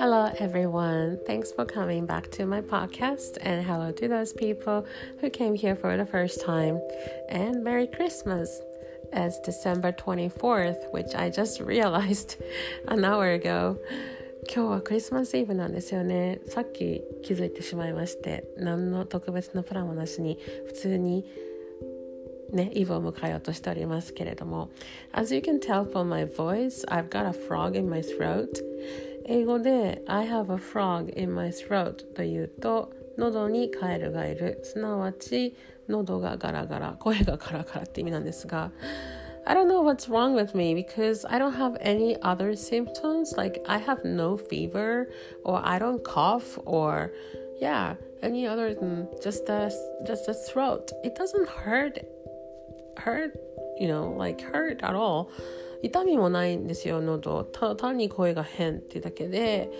Hello, everyone. Thanks for coming back to my podcast, and hello to those people who came here for the first time. And Merry Christmas! It's December 24th, which I just realized an hour ago. 今日はクリスマスイブなんですよね。さっき気づいてしまいまして、何の特別なプランもなしに、普通にね、イブを迎えようとしておりますけれども。As you can tell from my voice, I've got a frog in my throat. 英語で I have a frog in my throat というと喉にカエルがいるすなわち喉がガラガラ声がガラガラって意味なんですが I don't know what's wrong with me because I don't have any other symptoms like I have no fever or I don't cough or yeah any other than just a just a throat it doesn't hurt hurt you know like hurt at all 痛みもないんですよ喉た単に声が変ってだけで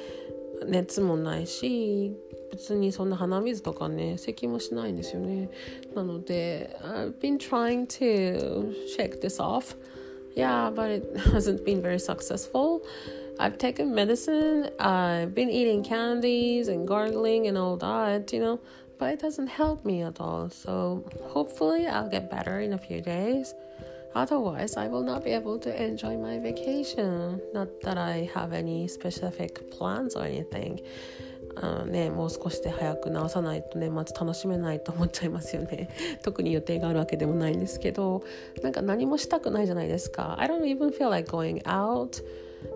熱もないし別にそんな鼻水とかね咳もしないんですよねなので I've been trying to shake this off yeah but it hasn't been very successful I've taken medicine I've been eating candies and gargling and all that you know but it doesn't help me at all so hopefully I'll get better in a few days Otherwise, I will not be able to enjoy my vacation. Not that I have any specific plans or anything. あね、もう少しで早く直さないと年末楽しめないと思っちゃいますよね特に予定があるわけでもないんですけどなんか何もしたくないじゃないですか I don't even feel like going out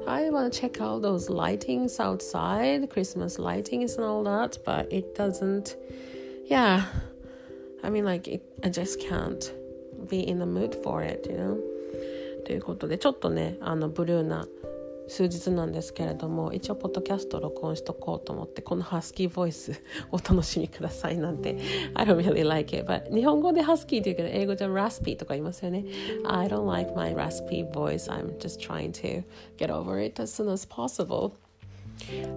I want to check out those lightings outside Christmas lightings and all that but it doesn't yeah I mean like it, I just can't Be in the mood for it, you know? ということでちょっとねあのブルーな数日なんですけれども一応ポッドキャスト録音しとこうと思ってこのハスキーボイスお楽しみくださいなんて I don't really like it but 日本語でハスキーって言うけど英語じゃラスピーとか言いますよね I don't like my raspy voice I'm just trying to get over it as soon as possible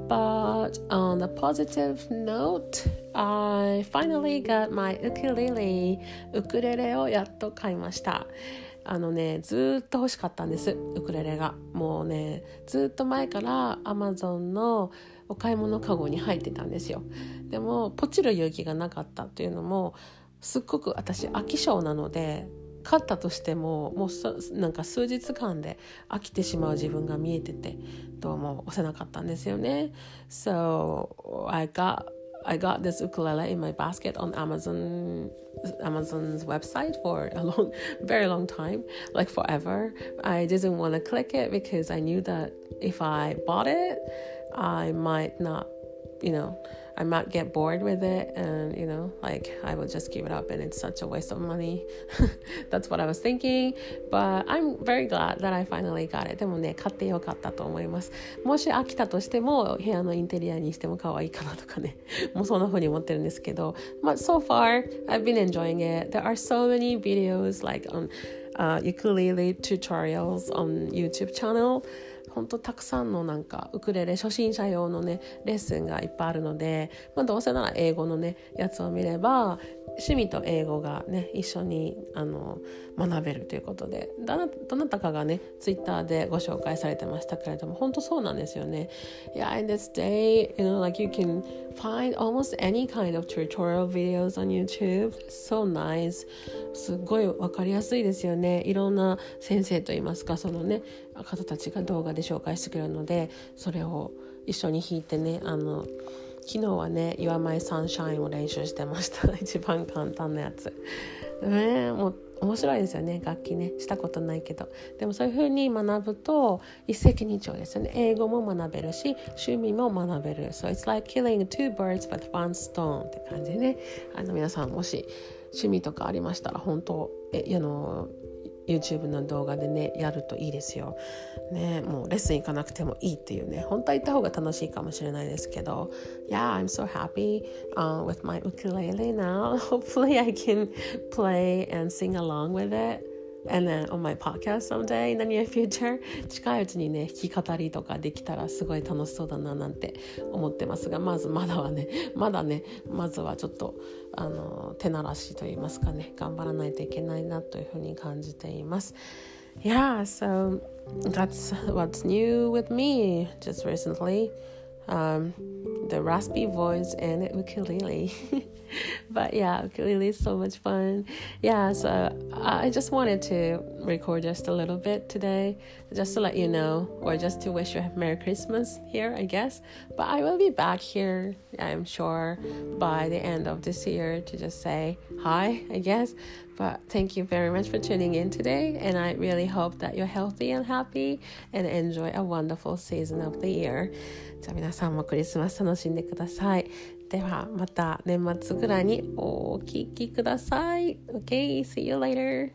But on a positive note, I finally got my ukulele ウクレレをやっと買いました。あのねずっと欲しかったんですウクレレが。もうねずっと前から Amazon のお買い物かごに入ってたんですよ。でもポチる勇気がなかったっていうのもすっごく私飽き性なので勝ったとしてももうなんか数日間で飽きてしまう自分が見えててどうも押せなかったんですよね。So I got I got this ukulele in my basket on Amazon Amazon's website for a long very long time like forever. I didn't want to click it because I knew that if I bought it I might not you know I might get bored with it and you know like I will just give it up and it's such a waste of money that's what I was thinking but I'm very glad that I finally got it でもね買ってよかったと思いますもし飽きたとしても部屋のインテリアにしても可愛いかなとかねもうそんな風に思ってるんですけど but so far I've been enjoying it there are so many videos like on uh, ukulele tutorials on YouTube channel ほんとたくさんのなんかウクレレ初心者用のねレッスンがいっぱいあるので、まあ、どうせなら英語のねやつを見れば趣味と英語がね一緒にあの学べるということでどなどなたかがねツイッターでご紹介されてましたけれども本当そうなんですよね。Yeah, in this day, you know, like you can find almost any kind of tutorial videos on YouTube. So nice. すごい分かりやすいですよね。いろんな先生といいますかそのね方たちが動画で紹介してくれるのでそれを一緒に弾いてねあの昨日はね「You're My Sunshine」を練習してました。一番簡単なやつ。ねもう面白いですよね。楽器ね。したことないけど。でもそういう風に学ぶと一石二鳥ですよね。英語も学べるし趣味も学べる。So it's like killing two birds with one stone って感じでね。あの皆さんもし趣味とかありましたら本当えあの YouTube の動画でねやるといいですよ。ねもうレッスン行かなくてもいいっていうね本当は行った方が楽しいかもしれないですけど Yeah, I'm so happy、uh, with my ukulele now. Hopefully I can play and sing along with it. And then on my podcast someday in the near future 近いうちにね弾き語りとかできたらすごい楽しそうだななんて思ってますがまずまだはね まだねまずはちょっとあの手慣らしと言いますかね頑張らないといけないなというふうに感じています Yeah, so that's what's new with me just recently. Um, the raspy voice and ukulele. but yeah, ukulele is so much fun. Yeah, so I just wanted to record just a little bit today, just to let you know, or just to wish you a Merry Christmas here, I guess. But I will be back here, I'm sure, by the end of this year to just say hi, I guess. But thank you very much for tuning in today, and I really hope that you're healthy and happy and enjoy a wonderful season of the year. じゃあ皆さんもクリスマス楽しんでください。ではまた年末ぐらいにお聞きください。Okay, see you later.